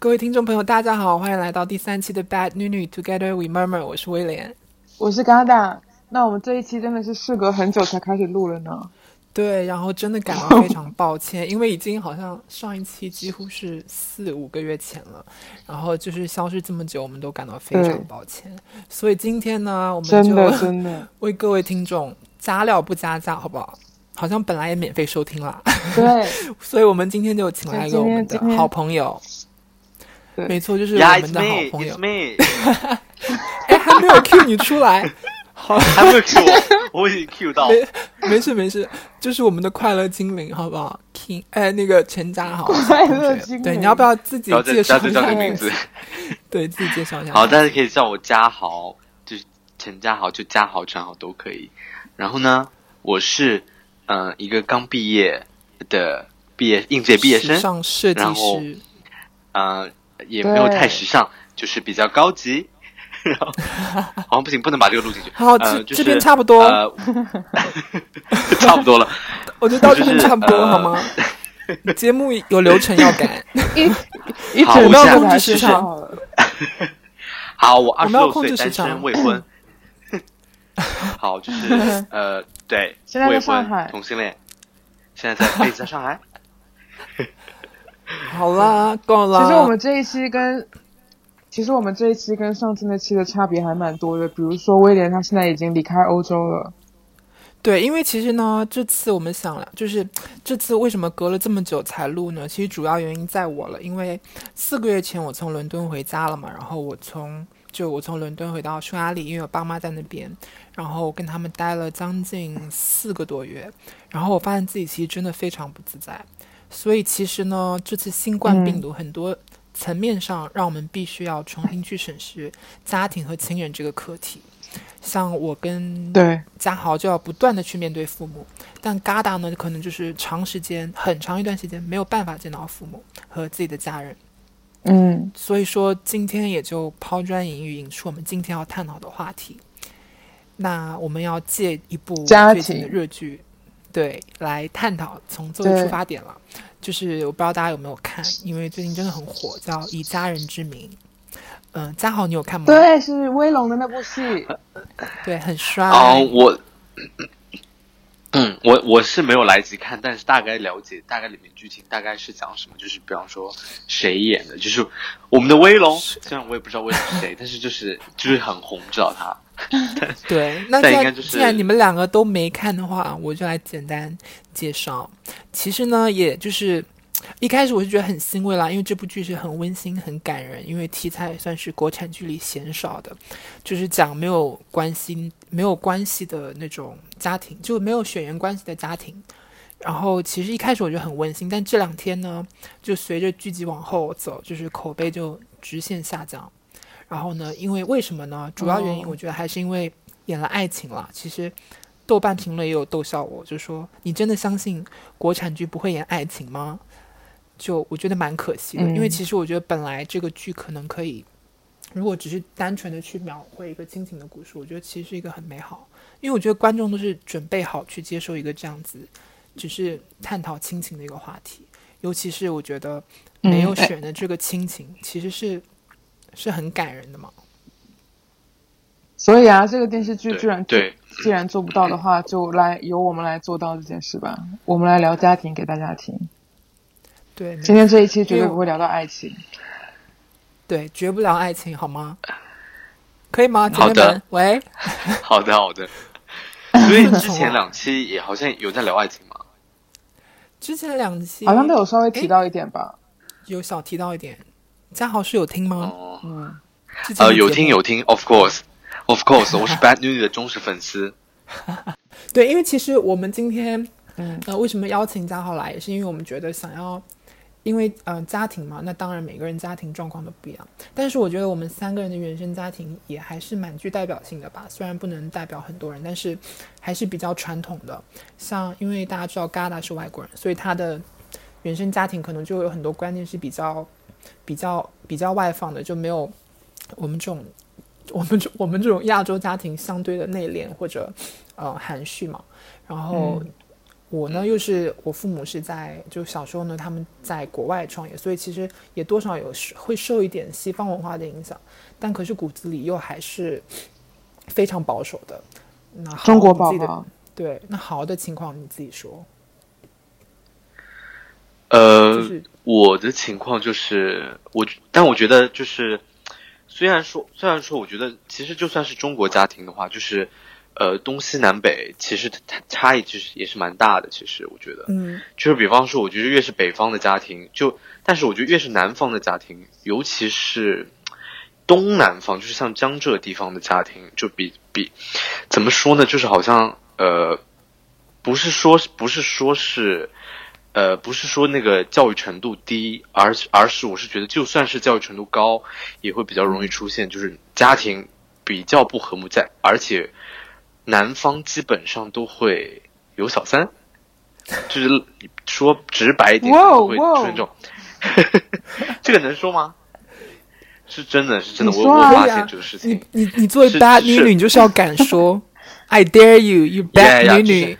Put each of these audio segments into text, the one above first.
各位听众朋友，大家好，欢迎来到第三期的 Bad 女女 Together We Murmur，我是威廉，我是嘎达。那我们这一期真的是事隔很久才开始录了呢。对，然后真的感到非常抱歉，因为已经好像上一期几乎是四五个月前了，然后就是消失这么久，我们都感到非常抱歉。所以今天呢，我们真的真的 为各位听众加料不加价，好不好？好像本来也免费收听了，对，所以我们今天就请来一个我们的好朋友，没错，就是我们的好朋友。哎，还没有 Q 你出来。好，还没有 Q 我，我已经 Q 到。没没事没事，就是我们的快乐精灵，好不好？King，哎，那个陈家豪，快乐精灵。对，你要不要自己介绍一下名字？对自己介绍一下。好，大家可以叫我家豪，就是陈家豪，就家豪、陈豪都可以。然后呢，我是嗯一个刚毕业的毕业应届毕业生，上设计师，嗯，也没有太时尚，就是比较高级。好像不行，不能把这个录进去。好，这这边差不多，差不多了。我觉得到这边差不多，好吗？节目有流程要改，一好，我们要控制时长。好，我二十六岁，单身未婚。好，就是呃，对，现在在上海同性恋，现在在，在上海。好啦，够了。其实我们这一期跟。其实我们这一期跟上次那期的差别还蛮多的，比如说威廉他现在已经离开欧洲了。对，因为其实呢，这次我们想了，就是这次为什么隔了这么久才录呢？其实主要原因在我了，因为四个月前我从伦敦回家了嘛，然后我从就我从伦敦回到匈牙利，因为我爸妈在那边，然后跟他们待了将近四个多月，然后我发现自己其实真的非常不自在，所以其实呢，这次新冠病毒很多。层面上，让我们必须要重新去审视家庭和亲人这个课题。像我跟对嘉豪就要不断的去面对父母，但嘎达呢，可能就是长时间、很长一段时间没有办法见到父母和自己的家人。嗯，所以说今天也就抛砖引玉，引出我们今天要探讨的话题。那我们要借一部最近的热剧，对，来探讨从作为出发点了。就是我不知道大家有没有看，因为最近真的很火，叫《以家人之名》。嗯，嘉豪，你有看吗？对，是威龙的那部戏，对，很帅。哦，我，嗯，我我是没有来及看，但是大概了解，大概里面剧情大概是讲什么，就是比方说谁演的，就是我们的威龙，虽然我也不知道威龙是谁，但是就是就是很红，知道他。对，那既然既然你们两个都没看的话，我就来简单介绍。其实呢，也就是一开始我是觉得很欣慰啦，因为这部剧是很温馨、很感人，因为题材算是国产剧里鲜少的，就是讲没有关系、没有关系的那种家庭，就没有血缘关系的家庭。然后其实一开始我觉得很温馨，但这两天呢，就随着剧集往后走，就是口碑就直线下降。然后呢？因为为什么呢？主要原因我觉得还是因为演了爱情了。其实豆瓣评论也有逗笑我，就说你真的相信国产剧不会演爱情吗？就我觉得蛮可惜的，因为其实我觉得本来这个剧可能可以，如果只是单纯的去描绘一个亲情的故事，我觉得其实是一个很美好。因为我觉得观众都是准备好去接受一个这样子，只是探讨亲情的一个话题。尤其是我觉得没有选的这个亲情，其实是。是很感人的嘛？所以啊，这个电视剧居然对，既然做不到的话，就来由我们来做到这件事吧。我们来聊家庭给大家听。对，今天这一期绝对不会聊到爱情。对，绝不聊爱情，好吗？可以吗？姐妹们，喂。好的，好的。所以之前两期也好像有在聊爱情吗？之前两期好像都有稍微提到一点吧，有小提到一点。嘉豪是有听吗？嗯，呃，有听有听，Of course，Of course，我是 Bad News 的忠实粉丝。对，因为其实我们今天，嗯，呃，为什么邀请嘉豪来，也是因为我们觉得想要，因为呃，家庭嘛，那当然每个人家庭状况都不一样，但是我觉得我们三个人的原生家庭也还是蛮具代表性的吧。虽然不能代表很多人，但是还是比较传统的。像因为大家知道 Gada 是外国人，所以他的原生家庭可能就有很多观念是比较。比较比较外放的，就没有我们这种我们这我们这种亚洲家庭相对的内敛或者呃含蓄嘛。然后我呢，又是我父母是在就小时候呢，他们在国外创业，所以其实也多少有会受一点西方文化的影响，但可是骨子里又还是非常保守的。那中国宝宝对，那好的情况你自己说。呃，我的情况就是我，但我觉得就是，虽然说虽然说，我觉得其实就算是中国家庭的话，就是。呃，东西南北其实它差异其实也是蛮大的。其实我觉得，嗯，就是比方说，我觉得越是北方的家庭，就但是我觉得越是南方的家庭，尤其是东南方，就是像江浙地方的家庭，就比比怎么说呢？就是好像呃，不是说不是说是呃，不是说那个教育程度低，而而是我是觉得，就算是教育程度高，也会比较容易出现，就是家庭比较不和睦，在而且。男方基本上都会有小三，就是说直白一点，会出现这种。这个能说吗？是真的是真的，我我发现这个事情。你你你作为 bad 女女，你就是要敢说。I dare you, you bad 女女。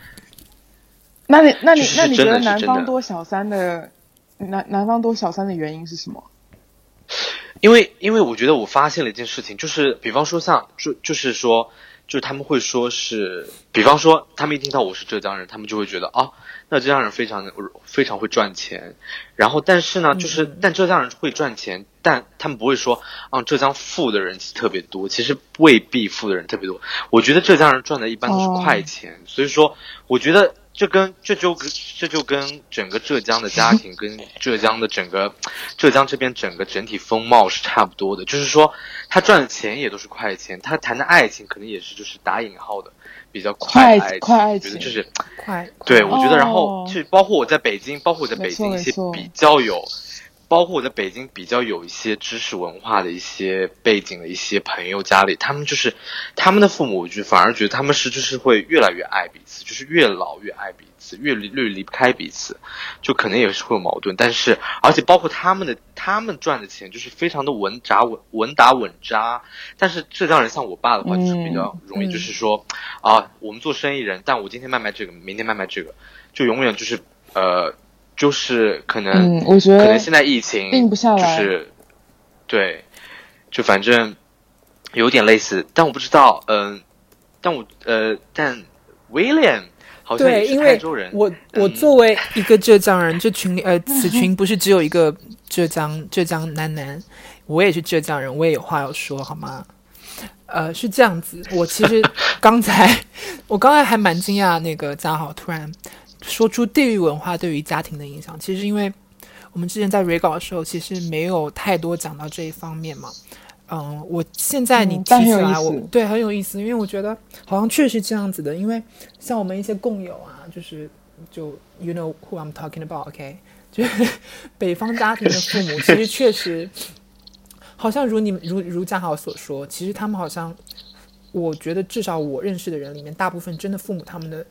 那你那你那你觉得南方多小三的南南方多小三的原因是什么？因为因为我觉得我发现了一件事情，就是比方说像就就是说。就是他们会说是，比方说他们一听到我是浙江人，他们就会觉得啊，那浙江人非常非常会赚钱。然后，但是呢，就是但浙江人会赚钱，但他们不会说啊，浙江富的人特别多。其实未必富的人特别多。我觉得浙江人赚的一般都是快钱，所以说我觉得。这跟这就跟这就跟整个浙江的家 庭跟浙江的整个浙江这边整个整体风貌是差不多的，就是说他赚的钱也都是快钱，他谈的爱情可能也是就是打引号的比较快快爱情，就是快。对，我觉得，然后就包括我在北京，包括我在北京一些比较有。包括我在北京比较有一些知识文化的一些背景的一些朋友家里，他们就是他们的父母，就反而觉得他们是就是会越来越爱彼此，就是越老越爱彼此，越越离不开彼此，就可能也是会有矛盾。但是，而且包括他们的他们赚的钱就是非常的稳扎稳稳打稳扎。但是浙江人像我爸的话，就是比较容易，就是说啊，我们做生意人，但我今天卖卖这个，明天卖卖这个，就永远就是呃。就是可能，嗯，我觉得可能现在疫情定不下来，就是对，就反正有点类似，但我不知道，嗯，但我呃，但 William 好像也是泰州人。我我作为一个浙江人，这群里呃，此群不是只有一个浙江浙江男男，我也是浙江人，我也有话要说，好吗？呃，是这样子，我其实刚才 我刚才还蛮惊讶，那个嘉豪突然。说出地域文化对于家庭的影响，其实因为我们之前在 re 稿的时候，其实没有太多讲到这一方面嘛。嗯，我现在你提起来，我对很有意思，因为我觉得好像确实这样子的。因为像我们一些共友啊，就是就 you know who I'm talking about，OK，就是北方家庭的父母，其实确实好像如你如如嘉豪所说，其实他们好像，我觉得至少我认识的人里面，大部分真的父母他们的。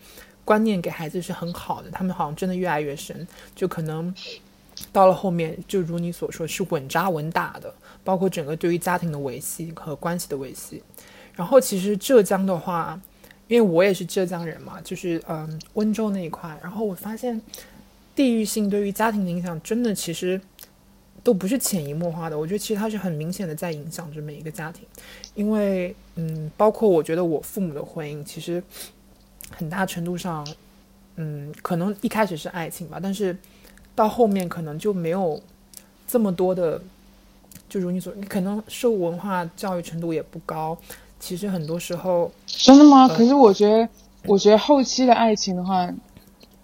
观念给孩子是很好的，他们好像真的越来越深，就可能到了后面，就如你所说，是稳扎稳打的，包括整个对于家庭的维系和关系的维系。然后其实浙江的话，因为我也是浙江人嘛，就是嗯温州那一块，然后我发现地域性对于家庭的影响，真的其实都不是潜移默化的，我觉得其实它是很明显的在影响着每一个家庭，因为嗯，包括我觉得我父母的婚姻，其实。很大程度上，嗯，可能一开始是爱情吧，但是到后面可能就没有这么多的，就如你所，你可能受文化教育程度也不高。其实很多时候，真的吗？可是我觉得，我觉得后期的爱情的话，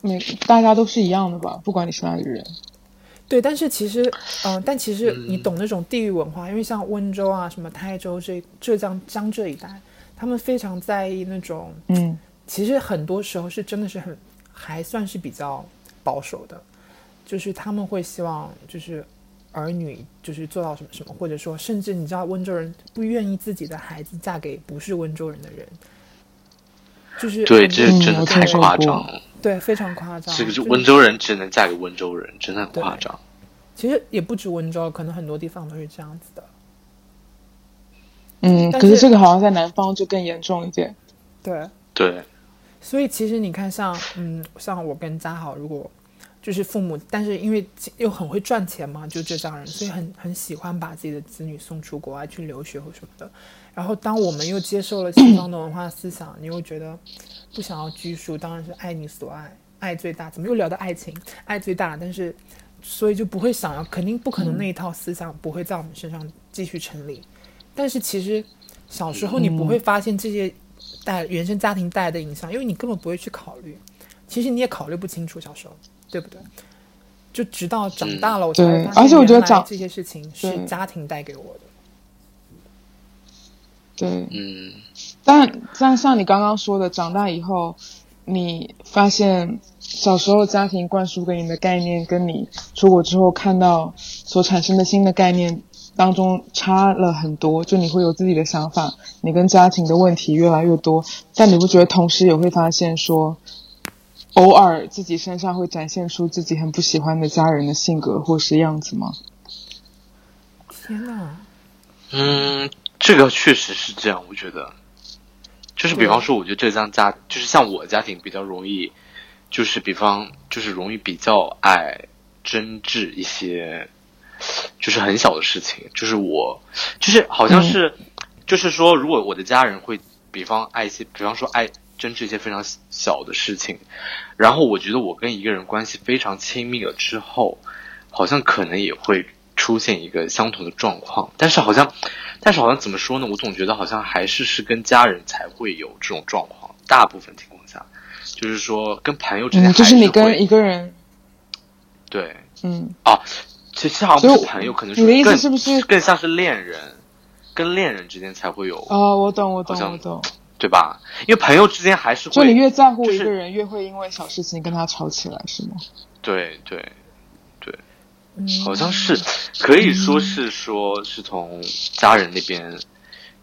每大家都是一样的吧，不管你是哪里人。对，但是其实，嗯，但其实你懂那种地域文化，因为像温州啊、什么台州这浙江江浙一带，他们非常在意那种，嗯。其实很多时候是真的是很还算是比较保守的，就是他们会希望就是儿女就是做到什么什么，或者说甚至你知道温州人不愿意自己的孩子嫁给不是温州人的人，就是对，这真的太夸张了，对，非常夸张。这个是温州人只能嫁给温州人，真的很夸张。其实也不止温州，可能很多地方都是这样子的。嗯，可是这个好像在南方就更严重一点。对对。所以其实你看，像嗯，像我跟嘉豪，如果就是父母，但是因为又很会赚钱嘛，就浙江人，所以很很喜欢把自己的子女送出国外去留学或什么的。然后当我们又接受了西方的文化思想，你又觉得不想要拘束，当然是爱你所爱，爱最大。怎么又聊到爱情？爱最大，但是所以就不会想要，肯定不可能那一套思想不会在我们身上继续成立。但是其实小时候你不会发现这些带原生家庭带来的影响，因为你根本不会去考虑。其实你也考虑不清楚小时候。对不对？就直到长大了，我才发现，而且我觉得长这些事情是家庭带给我的。对，嗯。但但像你刚刚说的，长大以后，你发现小时候家庭灌输给你的概念，跟你出国之后看到所产生的新的概念当中差了很多。就你会有自己的想法，你跟家庭的问题越来越多，但你不觉得同时也会发现说？偶尔自己身上会展现出自己很不喜欢的家人的性格或是样子吗？天哪！嗯，这个确实是这样，我觉得，就是比方说，我觉得浙江家就是像我家庭比较容易，就是比方就是容易比较爱争执一些，就是很小的事情，就是我就是好像是，就是说，如果我的家人会比方爱一些，比方说爱。争执一些非常小的事情，然后我觉得我跟一个人关系非常亲密了之后，好像可能也会出现一个相同的状况，但是好像，但是好像怎么说呢？我总觉得好像还是是跟家人才会有这种状况，大部分情况下，就是说跟朋友之间，就是你跟一个人，对，嗯，哦，其实好像不是朋友，可能你的意思是不是更像是恋人，跟恋人之间才会有？哦，我懂，我懂，我懂。对吧？因为朋友之间还是会，就你越在乎一个人，越会因为小事情跟他吵起来，是吗？对对对，好像是可以说是说是从家人那边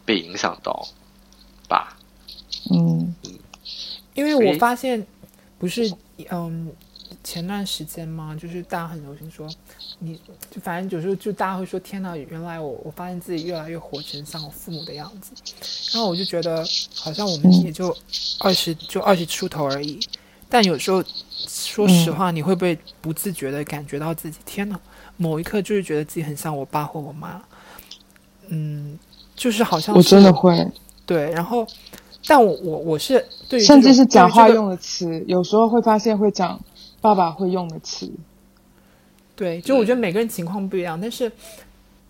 被影响到吧。嗯，因为我发现不是嗯。前段时间嘛，就是大家很流行说，你就反正有时候就大家会说，天哪，原来我我发现自己越来越活成像我父母的样子，然后我就觉得好像我们也就二十就二十出头而已，但有时候说实话，你会不会不自觉的感觉到自己，天哪，某一刻就是觉得自己很像我爸或我妈，嗯，就是好像我真的会。对，然后但我我我是对，甚至是讲话用的词，有时候会发现会讲。爸爸会用的词，对，就我觉得每个人情况不一样，但是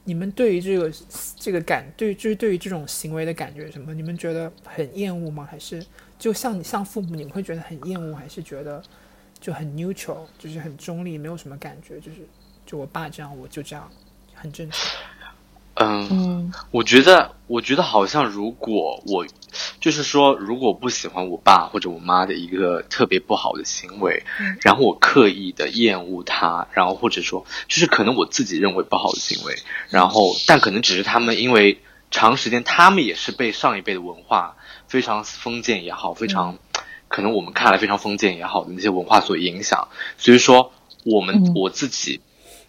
你们对于这个这个感，对，就是对于这种行为的感觉什么？你们觉得很厌恶吗？还是就像你像父母，你们会觉得很厌恶，还是觉得就很 neutral，就是很中立，没有什么感觉？就是就我爸这样，我就这样，很正常。嗯，我觉得，我觉得好像如果我，就是说，如果不喜欢我爸或者我妈的一个特别不好的行为，然后我刻意的厌恶他，然后或者说，就是可能我自己认为不好的行为，然后但可能只是他们因为长时间，他们也是被上一辈的文化非常封建也好，非常可能我们看来非常封建也好的那些文化所影响，所以说我们我自己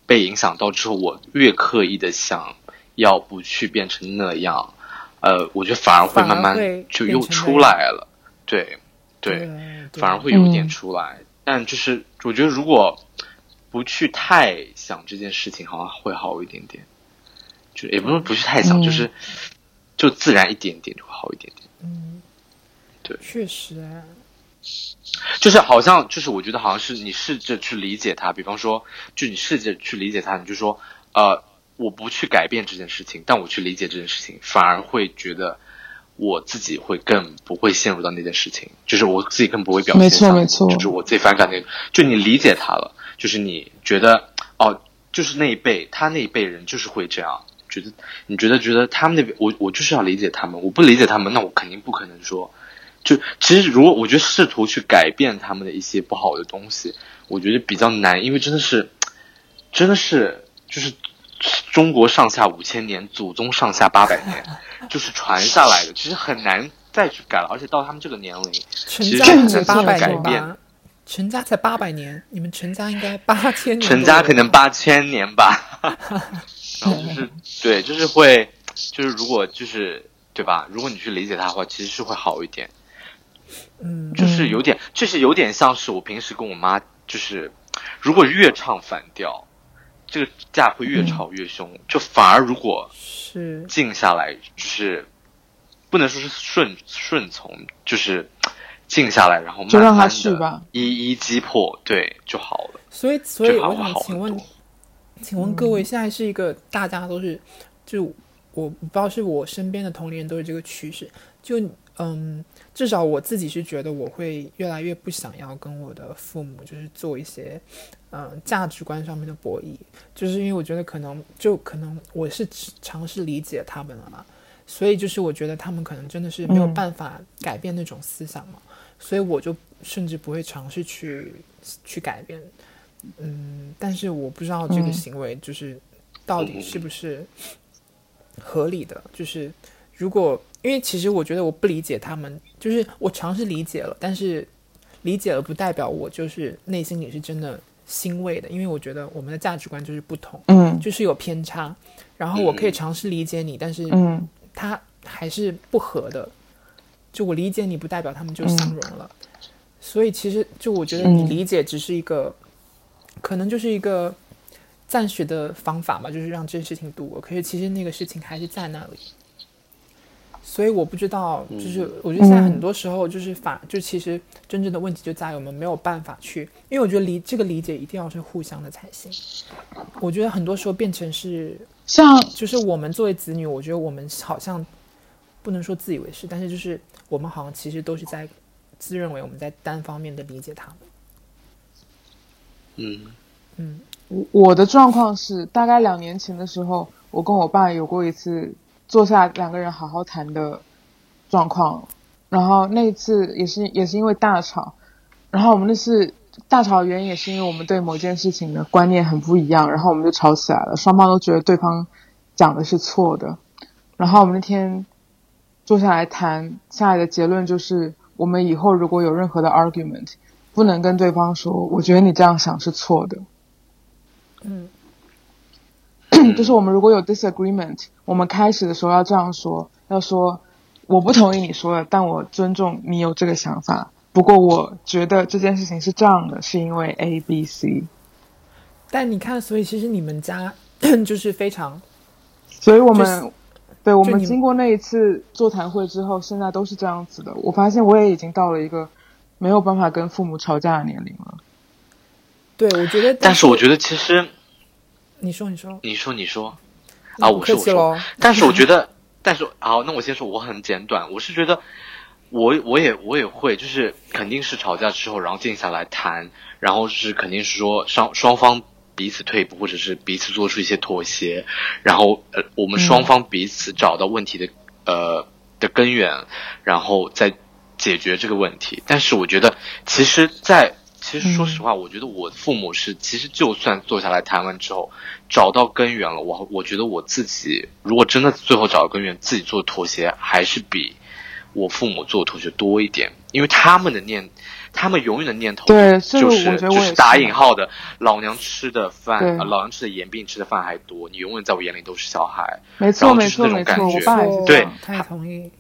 被影响到之后，我越刻意的想。要不去变成那样，呃，我觉得反而会慢慢就又出来了，对，对，反而会有点出来。但就是我觉得，如果不去太想这件事情，好像会好一点点。就也不是不去太想，就是就自然一点点就会好一点点。嗯，对，确实啊，就是好像就是我觉得好像是你试着去理解他，比方说，就你试着去理解他，你就说呃。我不去改变这件事情，但我去理解这件事情，反而会觉得我自己会更不会陷入到那件事情，就是我自己更不会表现。没错没错，就是我最反感那个，就你理解他了，就是你觉得哦，就是那一辈他那一辈人就是会这样，觉得你觉得觉得他们那边我我就是要理解他们，我不理解他们，那我肯定不可能说，就其实如果我觉得试图去改变他们的一些不好的东西，我觉得比较难，因为真的是真的是就是。中国上下五千年，祖宗上下八百年，就是传下来的，其实很难再去改了。而且到他们这个年龄，陈家才八百改变？陈家才八百年，你们陈家应该八千年。陈家可能八千年吧。然后就是对，就是会，就是如果就是对吧？如果你去理解他的话，其实是会好一点。嗯，就是有点，就是有点像是我平时跟我妈，就是如果越唱反调，这个架会越吵越凶，就反而如果是。静下来，就是不能说是顺顺从，就是静下来，然后就让他去吧，一一击破，对就好了。所以，所以我想请问，请问各位，现在是一个大家都是，就我不知道是我身边的同龄人都是这个趋势，就嗯，至少我自己是觉得我会越来越不想要跟我的父母就是做一些嗯价值观上面的博弈，就是因为我觉得可能就可能我是尝试理解他们了嘛，所以就是我觉得他们可能真的是没有办法改变那种思想嘛，所以我就甚至不会尝试去去改变。嗯，但是我不知道这个行为就是到底是不是合理的。就是如果，因为其实我觉得我不理解他们，就是我尝试理解了，但是理解了不代表我就是内心里是真的欣慰的，因为我觉得我们的价值观就是不同，嗯，就是有偏差。然后我可以尝试理解你，但是嗯，他还是不合的。就我理解你，不代表他们就相融了。所以其实就我觉得你理解只是一个。可能就是一个暂时的方法吧，就是让这件事情度过。可是其实那个事情还是在那里，所以我不知道，就是我觉得现在很多时候就是法，就其实真正的问题就在于我们没有办法去，因为我觉得理这个理解一定要是互相的才行。我觉得很多时候变成是像，就是我们作为子女，我觉得我们好像不能说自以为是，但是就是我们好像其实都是在自认为我们在单方面的理解他们。嗯嗯，我我的状况是，大概两年前的时候，我跟我爸有过一次坐下两个人好好谈的状况，然后那一次也是也是因为大吵，然后我们那次大吵的原因也是因为我们对某件事情的观念很不一样，然后我们就吵起来了，双方都觉得对方讲的是错的，然后我们那天坐下来谈下来的结论就是，我们以后如果有任何的 argument。不能跟对方说，我觉得你这样想是错的。嗯，就是我们如果有 disagreement，我们开始的时候要这样说，要说我不同意你说的，但我尊重你有这个想法。不过我觉得这件事情是这样的，是因为 A、B、C。但你看，所以其实你们家 就是非常，所以我们对我们经过那一次座谈会之后，现在都是这样子的。我发现我也已经到了一个。没有办法跟父母吵架的年龄了。对，我觉得。但是我觉得其实，你说，你说，你说，你说，啊，我说，我说。但是我觉得，但是好，那我先说，我很简短。我是觉得，我我也我也会，就是肯定是吵架之后，然后静下来谈，然后是肯定是说双双方彼此退步，或者是彼此做出一些妥协，然后呃，我们双方彼此找到问题的呃的根源，然后再。解决这个问题，但是我觉得，其实，在其实说实话，我觉得我父母是，其实就算坐下来谈完之后，找到根源了，我我觉得我自己如果真的最后找到根源，自己做妥协，还是比我父母做妥协多一点，因为他们的念，他们永远的念头对，就是就是打引号的老娘吃的饭，老娘吃的盐比你吃的饭还多，你永远在我眼里都是小孩，没。错没错没错，我爸也是对，他同意。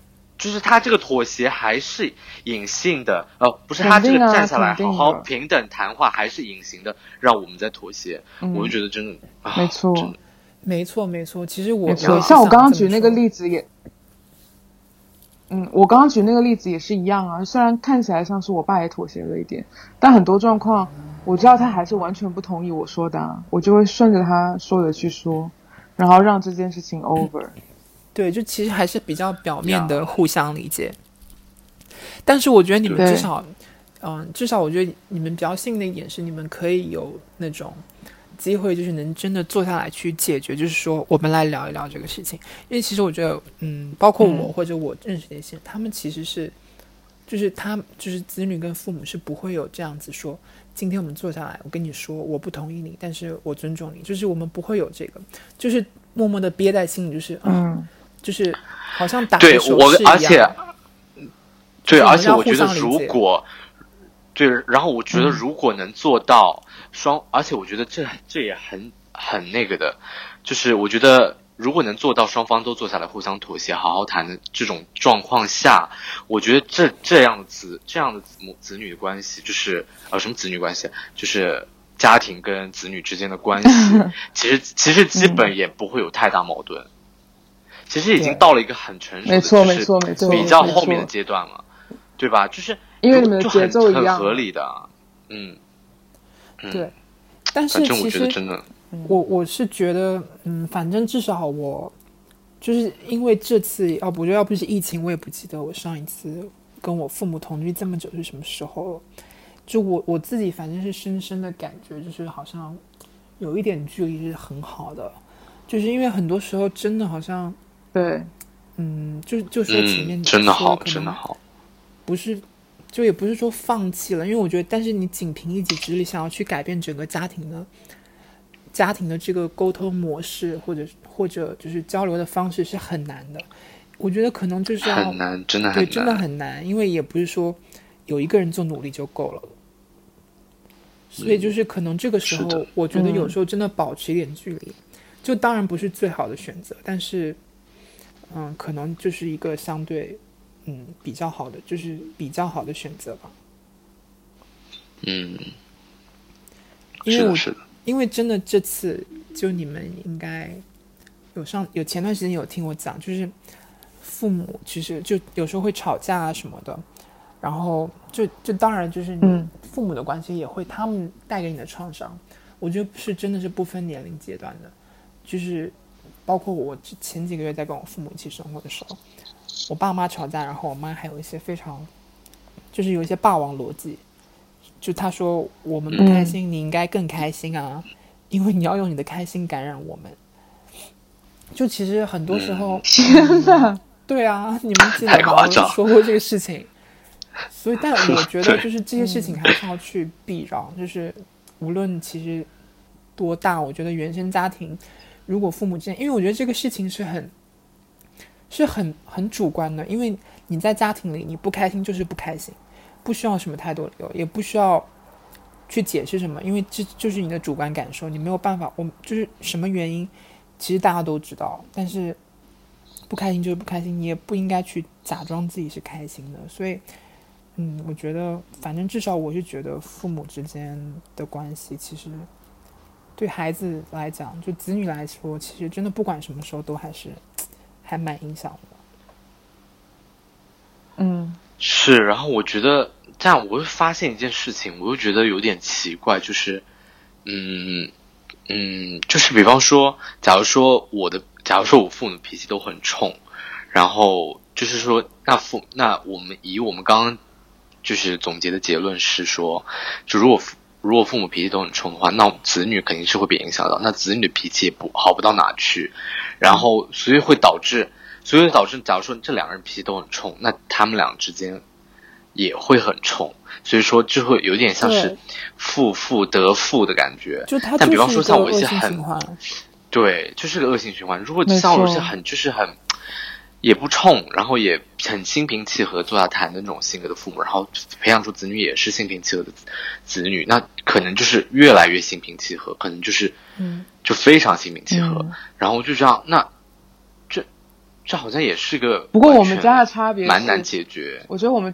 就是他这个妥协还是隐性的，呃，不是他这个站下来好好平等谈话还是隐形的，让我们在妥协，我就觉得真的，没错，没错，没错。其实我没错，像我刚刚举那个例子也，嗯，我刚刚举那个例子也是一样啊。虽然看起来像是我爸也妥协了一点，但很多状况我知道他还是完全不同意我说的，我就会顺着他说的去说，然后让这件事情 over。对，就其实还是比较表面的互相理解，但是我觉得你们至少，嗯，至少我觉得你们比较幸运的一点是，你们可以有那种机会，就是能真的坐下来去解决，就是说我们来聊一聊这个事情。因为其实我觉得，嗯，包括我或者我认识的一些，他们其实是，就是他就是子女跟父母是不会有这样子说，今天我们坐下来，我跟你说，我不同意你，但是我尊重你，就是我们不会有这个，就是默默的憋在心里，就是嗯。就是好像打对我，而且对，而且我觉得如果对，然后我觉得如果能做到双，而且我觉得这这也很很那个的，就是我觉得如果能做到双方都坐下来互相妥协、好好谈的这种状况下，我觉得这这样的子这样的子母子女关系，就是呃什么子女关系，就是家庭跟子女之间的关系，其实其实基本也不会有太大矛盾。其实已经到了一个很成熟的，没错没错没错，比较后面的阶段了，对吧？就是因为你们的节奏一样，很合理的，嗯，对。但是其实真的。我我是觉得，嗯，反正至少我就是因为这次，要不就要不是疫情，我也不记得我上一次跟我父母同居这么久是什么时候了。就我我自己反正是深深的感觉，就是好像有一点距离是很好的，就是因为很多时候真的好像对，嗯，就就说前面真的好，真的好，不是，就也不是说放弃了，因为我觉得，但是你仅凭一己之力想要去改变整个家庭的。家庭的这个沟通模式，或者或者就是交流的方式是很难的。我觉得可能就是要很难，真的对，真的很难，因为也不是说有一个人做努力就够了。所以就是可能这个时候，我觉得有时候真的保持一点距离，就当然不是最好的选择，但是嗯，可能就是一个相对嗯比较好的，就是比较好的选择吧。嗯，因为我是的。因为真的这次，就你们应该有上有前段时间有听我讲，就是父母其实就有时候会吵架啊什么的，然后就就当然就是你父母的关系也会他们带给你的创伤，我觉得是真的是不分年龄阶段的，就是包括我前几个月在跟我父母一起生活的时候，我爸妈吵架，然后我妈还有一些非常就是有一些霸王逻辑。就她说我们不开心，你应该更开心啊，因为你要用你的开心感染我们。就其实很多时候，天呐，对啊，你们记得吗？我说过这个事情。所以，但我觉得就是这些事情还是要去避让。就是无论其实多大，我觉得原生家庭如果父母之间，因为我觉得这个事情是很是很很主观的，因为你在家庭里你不开心就是不开心。不需要什么太多理由，也不需要去解释什么，因为这就是你的主观感受，你没有办法。我就是什么原因，其实大家都知道，但是不开心就是不开心，你也不应该去假装自己是开心的。所以，嗯，我觉得，反正至少我是觉得，父母之间的关系，其实对孩子来讲，就子女来说，其实真的不管什么时候都还是还蛮影响的。嗯。是，然后我觉得这样，我会发现一件事情，我又觉得有点奇怪，就是，嗯嗯，就是比方说，假如说我的，假如说我父母脾气都很冲，然后就是说，那父那我们以我们刚刚就是总结的结论是说，就如果如果父母脾气都很冲的话，那子女肯定是会被影响到，那子女的脾气也不好不到哪去，然后所以会导致。所以导致，假如说这两个人脾气都很冲，那他们俩之间也会很冲，所以说就会有点像是负负得负的感觉。就他，但比方说像我一些很，对，就是个恶性循环。如果像我一些很就是很也不冲，然后也很心平气和坐下谈的那种性格的父母，然后培养出子女也是心平气和的子女，那可能就是越来越心平气和，可能就是嗯，就非常心平气和，然后就这样那。这好像也是个，不过我们家的差别蛮难解决。我觉得我们，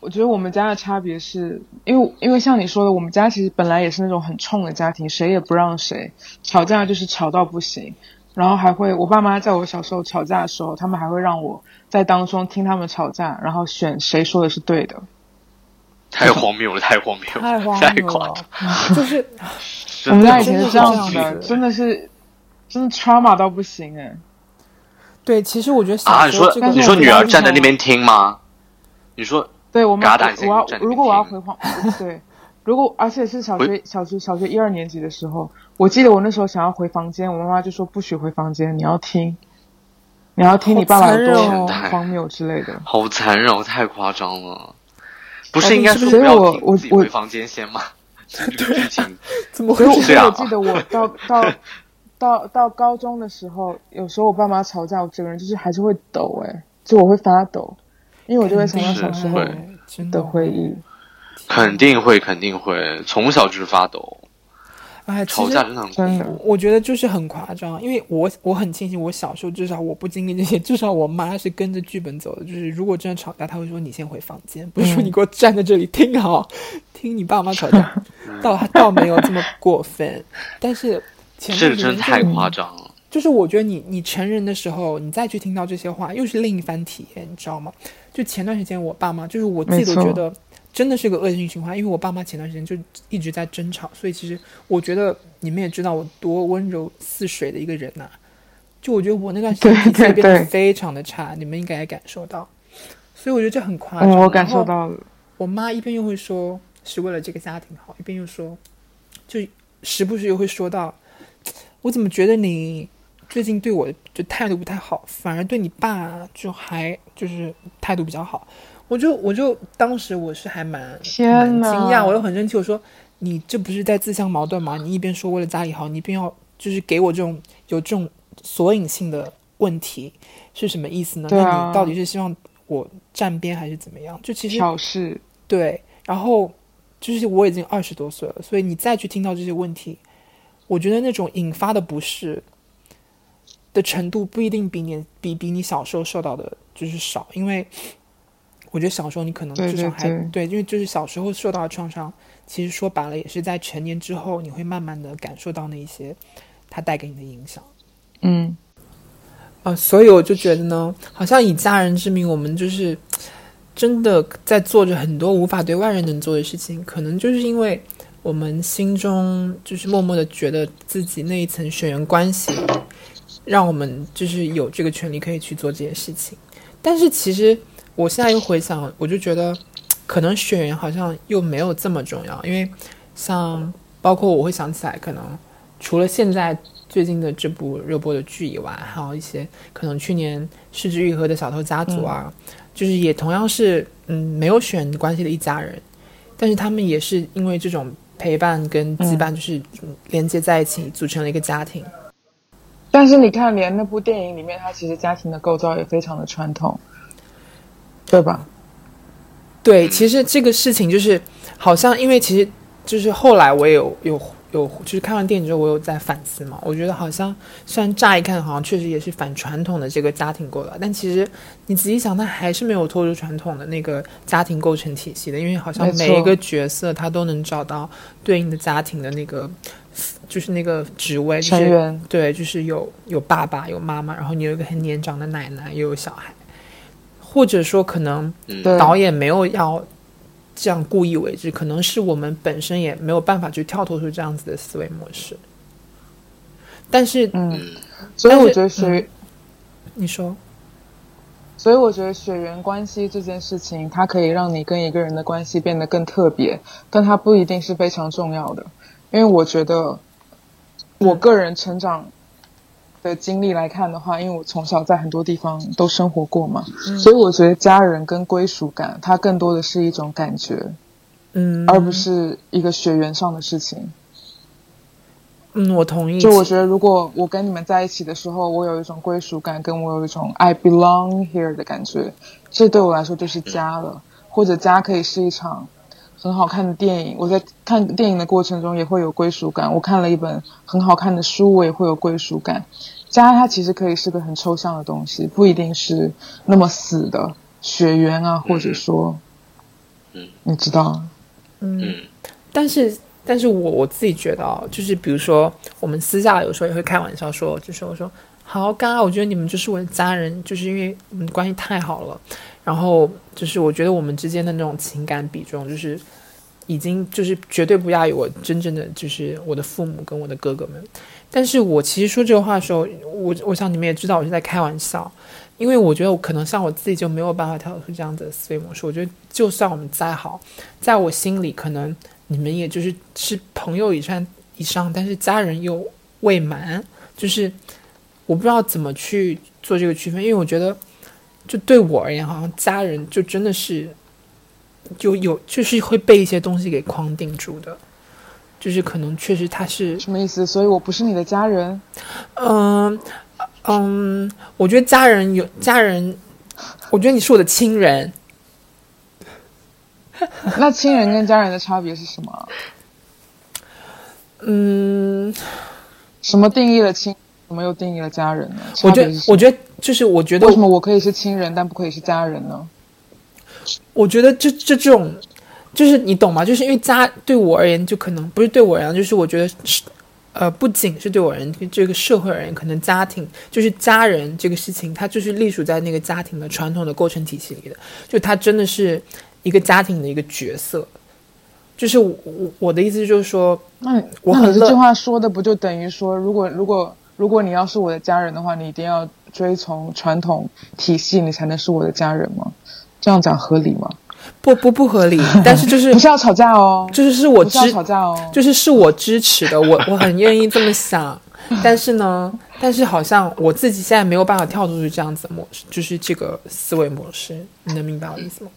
我觉得我们家的差别是因为，因为像你说的，我们家其实本来也是那种很冲的家庭，谁也不让谁，吵架就是吵到不行，然后还会，我爸妈在我小时候吵架的时候，他们还会让我在当中听他们吵架，然后选谁说的是对的。太荒谬了，太荒谬了，太荒谬了，就是我们家以前是这样的，真的是，真的 trauma 到不行哎。对，其实我觉得小时候，你说女儿站在那边听吗？你说，对我们，我要如果我要回话，对，如果而且是小学小学小学一二年级的时候，我记得我那时候想要回房间，我妈妈就说不许回房间，你要听，你要听你爸爸多荒谬之类的，好残忍，太夸张了，不是应该说不要我自己回房间先吗？剧情怎么回事？所以我记得我到到。到到高中的时候，有时候我爸妈吵架，我整个人就是还是会抖，哎，就我会发抖，因为我就会想到小时候的回忆。肯定会，肯定会，从小就是发抖。哎，吵架真的很恐怖。我觉得就是很夸张，因为我我很庆幸，我小时候至少我不经历这些，至少我妈是跟着剧本走的。就是如果真的吵架，她会说你先回房间，不是说你给我站在这里听好，听你爸妈吵架。倒倒没有这么过分，但是前这真太夸张了。就是我觉得你你成人的时候，你再去听到这些话，又是另一番体验，你知道吗？就前段时间我爸妈，就是我自己都觉得。真的是个恶性循环，因为我爸妈前段时间就一直在争吵，所以其实我觉得你们也知道我多温柔似水的一个人呐。就我觉得我那段时间脾气变得非常的差，你们应该也感受到。所以我觉得这很夸张。我感受到了。我妈一边又会说是为了这个家庭好，一边又说，就时不时又会说到，我怎么觉得你最近对我就态度不太好，反而对你爸就还就是态度比较好。我就我就当时我是还蛮蛮惊讶，我又很生气。我说：“你这不是在自相矛盾吗？你一边说为了家里好，你一边要就是给我这种有这种索引性的问题，是什么意思呢？那你到底是希望我站边还是怎么样？就其实挑事对。然后就是我已经二十多岁了，所以你再去听到这些问题，我觉得那种引发的不适的程度不一定比你比比你小时候受到的就是少，因为。我觉得小时候你可能至少还对，因为就是小时候受到的创伤，其实说白了也是在成年之后，你会慢慢的感受到那一些它带给你的影响。嗯，呃，所以我就觉得呢，好像以家人之名，我们就是真的在做着很多无法对外人能做的事情，可能就是因为我们心中就是默默的觉得自己那一层血缘关系，让我们就是有这个权利可以去做这些事情，但是其实。我现在又回想，我就觉得，可能血缘好像又没有这么重要，因为像包括我会想起来，可能除了现在最近的这部热播的剧以外，还有一些可能去年失之愈合的小偷家族啊，就是也同样是嗯没有血缘关系的一家人，但是他们也是因为这种陪伴跟羁绊，就是连接在一起，组成了一个家庭。但是你看，连那部电影里面，它其实家庭的构造也非常的传统。对吧？对，其实这个事情就是，好像因为其实就是后来我也有有有，就是看完电影之后我有在反思嘛。我觉得好像虽然乍一看好像确实也是反传统的这个家庭构造，但其实你仔细想，它还是没有脱离传统的那个家庭构成体系的。因为好像每一个角色他都能找到对应的家庭的那个，就是那个职位就是。对，就是有有爸爸有妈妈，然后你有一个很年长的奶奶，又有小孩。或者说，可能导演没有要这样故意为之，可能是我们本身也没有办法去跳脱出这样子的思维模式。但是，嗯，所以我觉得血，你说，所以我觉得血缘关系这件事情，它可以让你跟一个人的关系变得更特别，但它不一定是非常重要的。因为我觉得，我个人成长。的经历来看的话，因为我从小在很多地方都生活过嘛，所以我觉得家人跟归属感，它更多的是一种感觉，嗯，而不是一个血缘上的事情。嗯，我同意。就我觉得，如果我跟你们在一起的时候，我有一种归属感，跟我有一种 I belong here 的感觉，这对我来说就是家了。或者家可以是一场很好看的电影，我在看电影的过程中也会有归属感。我看了一本很好看的书，我也会有归属感。家它其实可以是个很抽象的东西，不一定是那么死的血缘啊，或者说，嗯，你知道，嗯，但是，但是我我自己觉得啊，就是比如说，我们私下有时候也会开玩笑说，就是我说，好，刚刚我觉得你们就是我的家人，就是因为我们关系太好了，然后就是我觉得我们之间的那种情感比重，就是已经就是绝对不亚于我真正的就是我的父母跟我的哥哥们。但是我其实说这个话的时候，我我想你们也知道我是在开玩笑，因为我觉得我可能像我自己就没有办法跳出这样子的思维模式。我觉得就算我们再好，在我心里可能你们也就是是朋友以上以上，但是家人又未满，就是我不知道怎么去做这个区分，因为我觉得就对我而言，好像家人就真的是就有就是会被一些东西给框定住的。就是可能确实他是什么意思？所以我不是你的家人。嗯嗯，我觉得家人有家人，我觉得你是我的亲人。那亲人跟家人的差别是什么？嗯，什么定义了亲？什么又定义了家人呢？我觉得，我觉得就是我觉得为什么我可以是亲人，但不可以是家人呢？我觉得这这这种，就是你懂吗？就是因为家对我而言，就可能不是对我而言，就是我觉得是。呃，不仅是对我而言，这个社会而言，可能家庭就是家人这个事情，它就是隶属在那个家庭的传统的构成体系里的，就它真的是一个家庭的一个角色。就是我我的意思就是说，那那你这句话说的不就等于说，如果如果如果你要是我的家人的话，你一定要追从传统体系，你才能是我的家人吗？这样讲合理吗？不不不合理，但是就是不是要吵架哦，就是是我支吵架哦，就是是我支持的，我 我很愿意这么想，但是呢，但是好像我自己现在没有办法跳出去这样子模式，就是这个思维模式，你能明白我意思吗？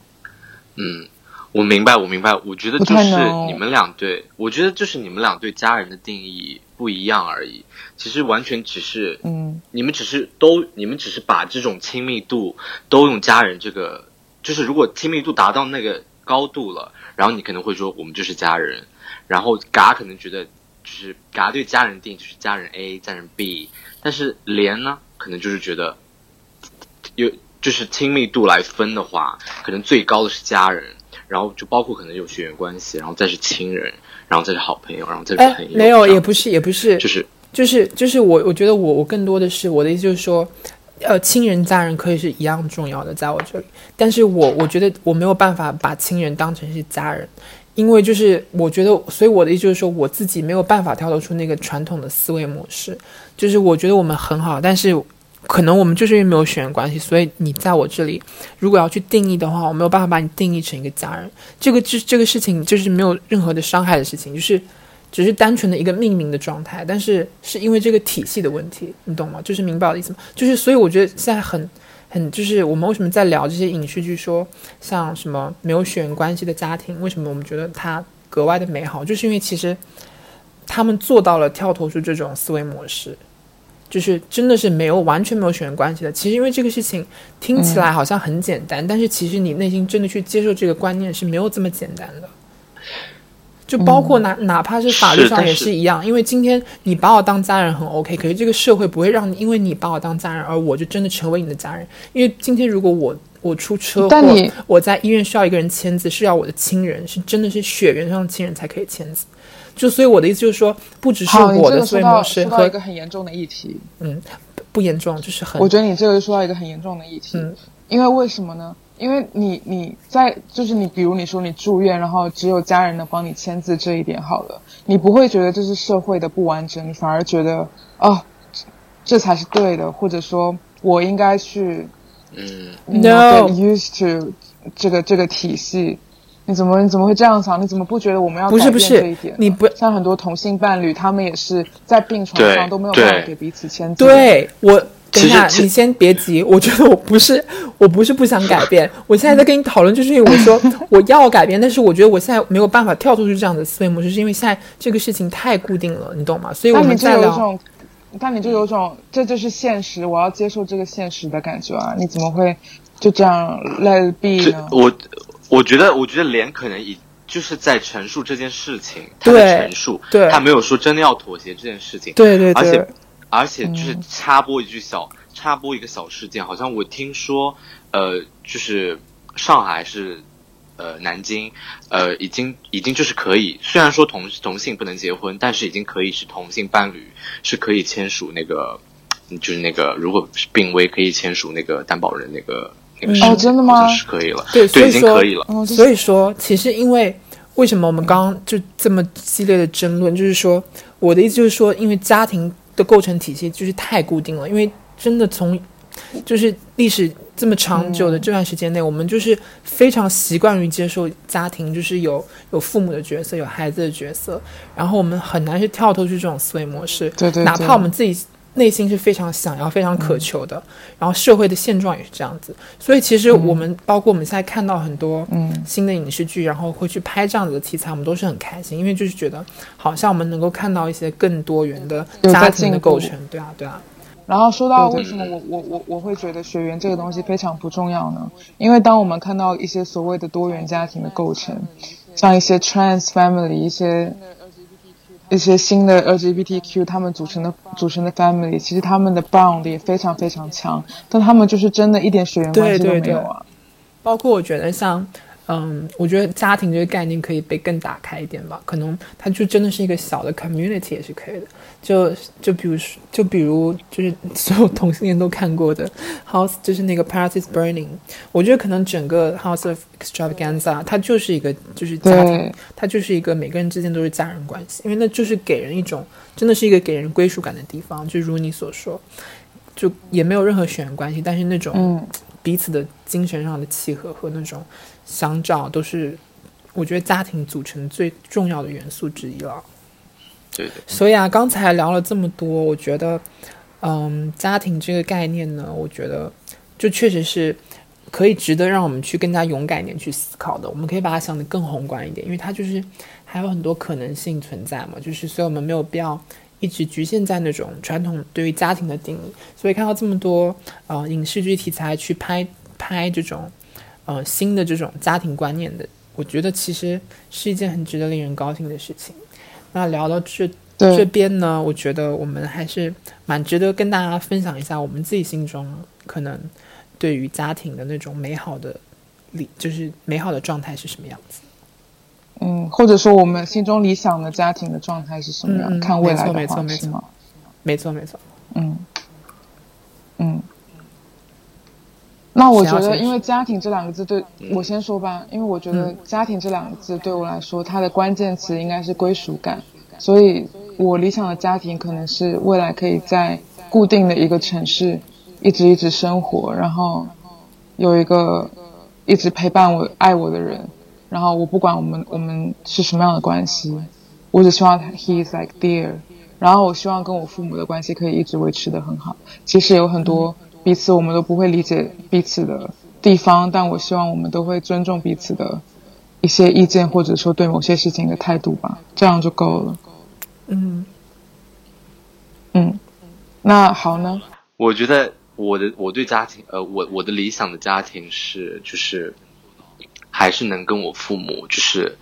嗯，我明白，我明白，我觉得就是你们俩对，我觉得就是你们俩对家人的定义不一样而已，其实完全只是，嗯，你们只是都，你们只是把这种亲密度都用家人这个。就是如果亲密度达到那个高度了，然后你可能会说我们就是家人，然后嘎可能觉得就是嘎对家人定就是家人 A 家人 B，但是连呢可能就是觉得有就是亲密度来分的话，可能最高的是家人，然后就包括可能有血缘关系，然后再是亲人，然后再是好朋友，然后再是朋友。没有，也不是，也不是，就是就是就是我我觉得我我更多的是我的意思就是说。呃，亲人家人可以是一样重要的，在我这里，但是我我觉得我没有办法把亲人当成是家人，因为就是我觉得，所以我的意思就是说，我自己没有办法跳脱出那个传统的思维模式，就是我觉得我们很好，但是可能我们就是因为没有血缘关系，所以你在我这里，如果要去定义的话，我没有办法把你定义成一个家人，这个这这个事情就是没有任何的伤害的事情，就是。只是单纯的一个命名的状态，但是是因为这个体系的问题，你懂吗？就是明白我的意思吗？就是所以我觉得现在很很就是我们为什么在聊这些影视剧，说像什么没有血缘关系的家庭，为什么我们觉得它格外的美好？就是因为其实他们做到了跳脱出这种思维模式，就是真的是没有完全没有血缘关系的。其实因为这个事情听起来好像很简单，但是其实你内心真的去接受这个观念是没有这么简单的。就包括哪哪怕是法律上也是一样，因为今天你把我当家人很 OK，可是这个社会不会让你因为你把我当家人，而我就真的成为你的家人。因为今天如果我我出车祸，我在医院需要一个人签字，是要我的亲人，是真的是血缘上的亲人才可以签字。就所以我的意思就是说，不只是我的思维模式和一个很严重的议题，嗯，不严重就是很。我觉得你这个说到一个很严重的议题，因为为什么呢？因为你你在就是你比如你说你住院，然后只有家人能帮你签字这一点好了，你不会觉得这是社会的不完整，你反而觉得哦，这才是对的，或者说我应该去嗯，no used to 这个这个体系，你怎么你怎么会这样想？你怎么不觉得我们要改变这一点？你不像很多同性伴侣，他们也是在病床上都没有办法给彼此签字。对我。等一下，你先别急。我觉得我不是，我不是不想改变。我现在在跟你讨论，就是因为我说 我要改变，但是我觉得我现在没有办法跳出去这样的思维模式，是因为现在这个事情太固定了，你懂吗？所以我们在聊。但你就有种这就是现实，我要接受这个现实的感觉啊！你怎么会就这样 let it be 呢？我我觉得，我觉得连可能已就是在陈述这件事情，他的陈述，对，他没有说真的要妥协这件事情，对对对，而且。而且就是插播一句小，插播一个小事件，好像我听说，呃，就是上海是，呃，南京，呃，已经已经就是可以，虽然说同同性不能结婚，但是已经可以是同性伴侣是可以签署那个，就是那个如果是病危可以签署那个担保人那个那个哦，真的吗？是可以了，对，已经可以了。所以说，其实因为为什么我们刚刚就这么激烈的争论，就是说，我的意思就是说，因为家庭。的构成体系就是太固定了，因为真的从就是历史这么长久的这段时间内，我们就是非常习惯于接受家庭，就是有有父母的角色，有孩子的角色，然后我们很难去跳脱出这种思维模式。对对，哪怕我们自己。内心是非常想要、非常渴求的，然后社会的现状也是这样子，所以其实我们包括我们现在看到很多新的影视剧，然后会去拍这样子的题材，我们都是很开心，因为就是觉得好像我们能够看到一些更多元的家庭的构成，对啊，对啊。然后说到为什么我我我我会觉得血缘这个东西非常不重要呢？因为当我们看到一些所谓的多元家庭的构成，像一些 trans family 一些。一些新的 LGBTQ 他们组成的组成的 family，其实他们的 bond 也非常非常强，但他们就是真的一点血缘关系都没有啊。包括我觉得像。嗯，我觉得家庭这个概念可以被更打开一点吧。可能它就真的是一个小的 community 也是可以的。就就比如说，就比如就是所有同性恋都看过的 House，就是那个 Paradise Burning。我觉得可能整个 House of Extravaganza 它就是一个就是家庭，它就是一个每个人之间都是家人关系，因为那就是给人一种真的是一个给人归属感的地方。就如你所说，就也没有任何血缘关系，但是那种彼此的精神上的契合和那种。相照都是，我觉得家庭组成最重要的元素之一了。对。所以啊，刚才聊了这么多，我觉得，嗯，家庭这个概念呢，我觉得就确实是可以值得让我们去更加勇敢一点去思考的。我们可以把它想得更宏观一点，因为它就是还有很多可能性存在嘛。就是所以我们没有必要一直局限在那种传统对于家庭的定义。所以看到这么多呃影视剧题材去拍拍这种。呃，新的这种家庭观念的，我觉得其实是一件很值得令人高兴的事情。那聊到这这边呢，我觉得我们还是蛮值得跟大家分享一下我们自己心中可能对于家庭的那种美好的理，就是美好的状态是什么样子。嗯，或者说我们心中理想的家庭的状态是什么样？看未来的话是吗？没错，没错。嗯嗯。那我觉得，因为家庭这两个字对我先说吧，因为我觉得家庭这两个字对我来说，它的关键词应该是归属感。所以，我理想的家庭可能是未来可以在固定的一个城市一直一直生活，然后有一个一直陪伴我、爱我的人。然后我不管我们我们是什么样的关系，我只希望 he is like dear。然后我希望跟我父母的关系可以一直维持的很好。其实有很多。彼此我们都不会理解彼此的地方，但我希望我们都会尊重彼此的一些意见，或者说对某些事情的态度吧，这样就够了。嗯嗯，那好呢？我觉得我的我对家庭，呃，我我的理想的家庭是，就是还是能跟我父母，就是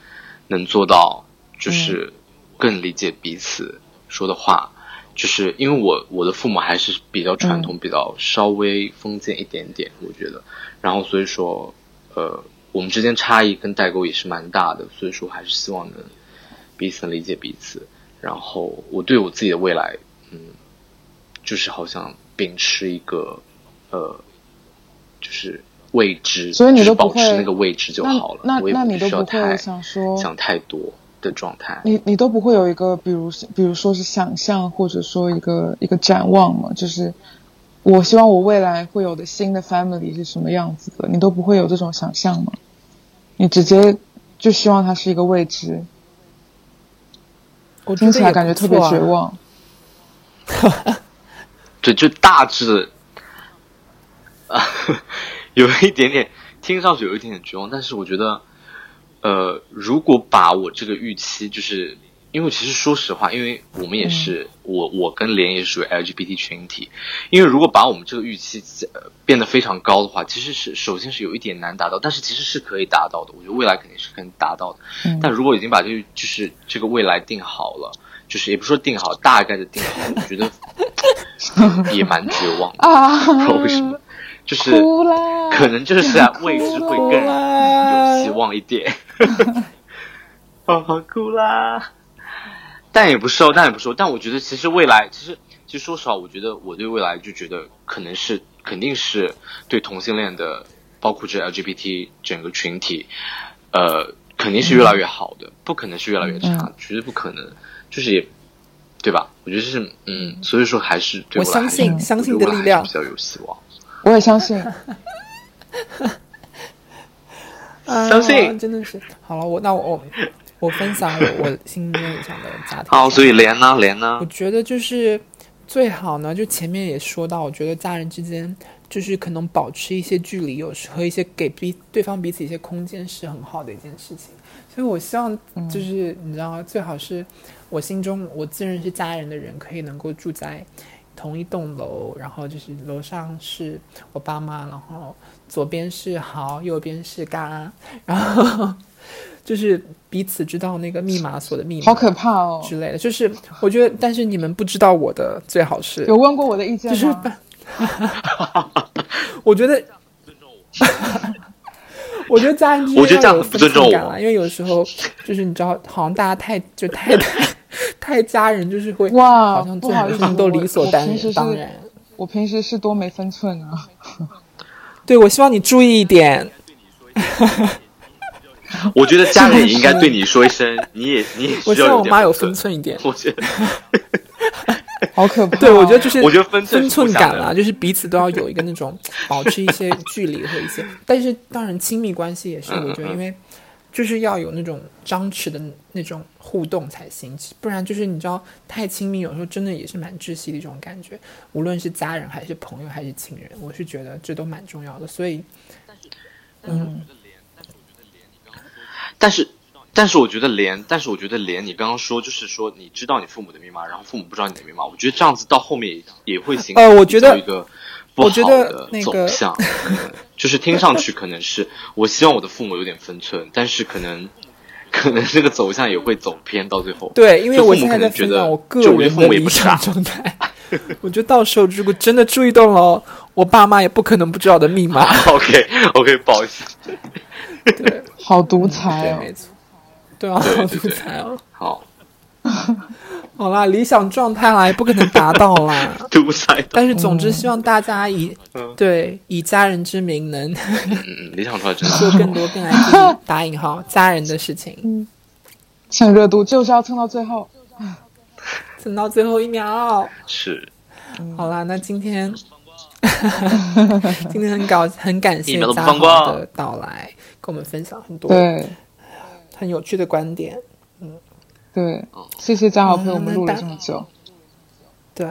能做到，就是更理解彼此说的话。就是因为我我的父母还是比较传统，比较稍微封建一点点，我觉得，然后所以说，呃，我们之间差异跟代沟也是蛮大的，所以说还是希望能彼此理解彼此。然后我对我自己的未来，嗯，就是好像秉持一个呃，就是未知，所以你都保持那个未知就好了。那那你都不会想说想太多。的状态，你你都不会有一个，比如比如说是想象，或者说一个一个展望嘛？就是我希望我未来会有的新的 family 是什么样子的？你都不会有这种想象吗？你直接就希望它是一个未知，我听起来感觉特别绝望。对，就大致啊，有一点点，听上去有一点点绝望，但是我觉得。呃，如果把我这个预期，就是因为其实说实话，因为我们也是我我跟莲也属于 LGBT 群体，因为如果把我们这个预期变得非常高的话，其实是首先是有一点难达到，但是其实是可以达到的。我觉得未来肯定是可以达到的。但如果已经把这个就是这个未来定好了，就是也不说定好，大概的定好，我觉得 也蛮绝望的。不知道为什么。就是可能就是啊，未知会更有希望一点。哦，哭啦！但也不是哦，但也不是哦。但我觉得其实未来，其实其实说实话，我觉得我对未来就觉得可能是肯定是对同性恋的，包括这 LGBT 整个群体，呃，肯定是越来越好的，不可能是越来越差，绝对不可能。就是也对吧？我觉得是嗯，所以说还是对我相信相信的力量比较有希望。我也相信，相信真的是好了。我那我我分享我 我心中想的家庭。好，所以连呢连呢？我觉得就是最好呢，就前面也说到，我觉得家人之间就是可能保持一些距离，有时和一些给彼对方彼此一些空间是很好的一件事情。所以我希望就是你知道，最好是我心中我自认是家人的人，可以能够住在。同一栋楼，然后就是楼上是我爸妈，然后左边是豪，右边是嘎，然后就是彼此知道那个密码锁的密码，好可怕哦之类的。就是我觉得，但是你们不知道我的，最好是有问过我的意见吗？我觉得，我觉得家人之间要有分寸感了，因为有时候就是你知道，好像大家太就太太太家人，就是会哇，好像做什么事情都理所当然。当然，我平时是多没分寸啊！对，我希望你注意一点。我觉得家人也应该对你 说一声，你也你也需要我希望我妈有分寸一点。我觉得。好可怕！对，我觉得就是我觉得分分寸感啦，就是彼此都要有一个那种保持一些距离和一些，但是当然亲密关系也是，我觉得因为就是要有那种张弛的那种互动才行，不然就是你知道太亲密，有时候真的也是蛮窒息的一种感觉。无论是家人还是朋友还是亲人，我是觉得这都蛮重要的。所以，嗯，但是。但是我觉得连，但是我觉得连你刚刚说，就是说你知道你父母的密码，然后父母不知道你的密码，我觉得这样子到后面也会形成呃，我觉得一个不好的走向，就是听上去可能是我希望我的父母有点分寸，但是可能可能这个走向也会走偏到最后。对，因为我现在在觉得我个人的理想状态，我觉得到时候如果真的注意到了，我爸妈也不可能不知道我的密码。OK OK，不好意思，对，好独裁哦，没错。对啊，好独裁哦。好，好啦，理想状态啦，也不可能达到啦。独裁。但是总之，希望大家以对以家人之名，能理想状态 做更多更来打引号家人的事情。嗯，蹭热度就是要蹭到最后，蹭到最后一秒。是。好啦，那今天 今天很搞很感谢嘉豪的到来，跟我们分享很多。对。很有趣的观点，嗯，对，谢谢嘉豪陪我们录了这么久，对，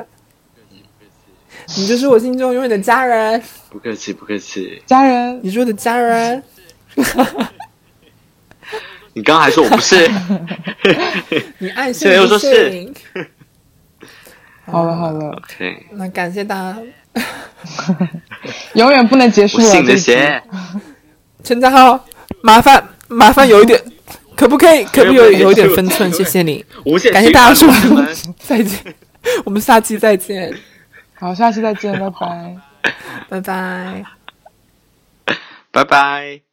你就是我心中永远的家人，不客气，不客气，家人，你说的家人，你刚刚还说我不是，你爱信不信？好了好了，OK，那感谢大家，永远不能结束了，信的邪，陈家豪，麻烦麻烦有一点。可不可以？可不可以有一点分寸？谢谢你，感谢大家收听，再见，我们下期再见。好，下期再见，拜拜，拜拜，拜拜。